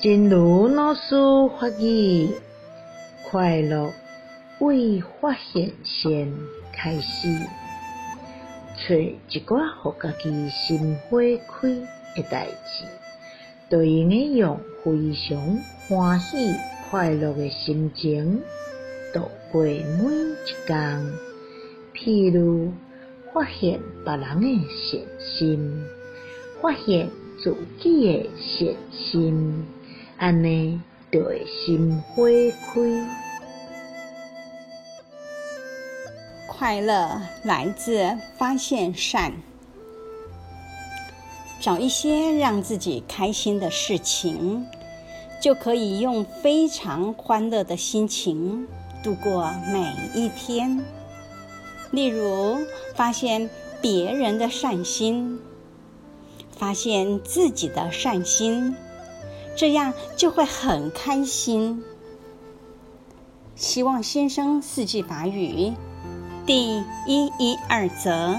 真如老师法语，快乐为发现先开始，找一寡互家己心花开的代志，对应的用非常欢喜快乐的心情度过每一天。譬如发现别人的善心，发现自己的善心。安尼就会心花开。快乐来自发现善，找一些让自己开心的事情，就可以用非常欢乐的心情度过每一天。例如，发现别人的善心，发现自己的善心。这样就会很开心。希望先生四季法语第一一二则。